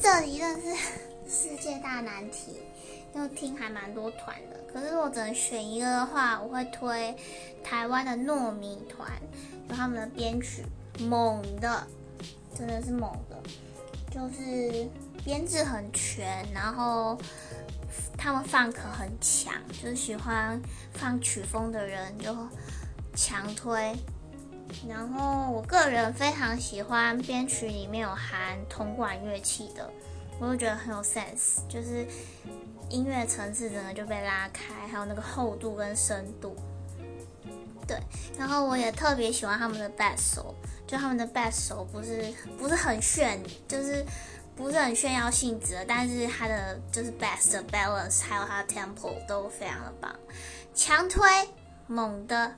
这里真的是世界大难题，又听还蛮多团的。可是我只能选一个的话，我会推台湾的糯米团，有他们的编曲猛的，真的是猛的，就是编制很全，然后他们放可很强，就是喜欢放曲风的人就强推。然后我个人非常喜欢编曲里面有含铜管乐器的，我就觉得很有 sense，就是音乐层次整个就被拉开，还有那个厚度跟深度。对，然后我也特别喜欢他们的 bass 手，就他们的 bass 手不是不是很炫，就是不是很炫耀性质的，但是它的就是 bass 的 balance 还有它的 tempo 都非常的棒，强推猛的。